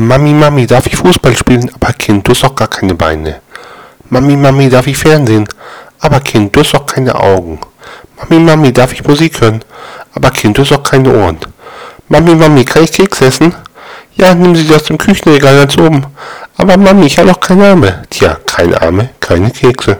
Mami, Mami, darf ich Fußball spielen? Aber Kind, du hast doch gar keine Beine. Mami, Mami, darf ich Fernsehen? Aber Kind, du hast doch keine Augen. Mami, Mami, darf ich Musik hören? Aber Kind, du hast doch keine Ohren. Mami, Mami, kann ich Keks essen? Ja, nimm sie aus dem Küchenregal ganz oben. Aber Mami, ich habe doch keine Arme. Tja, keine Arme, keine Kekse.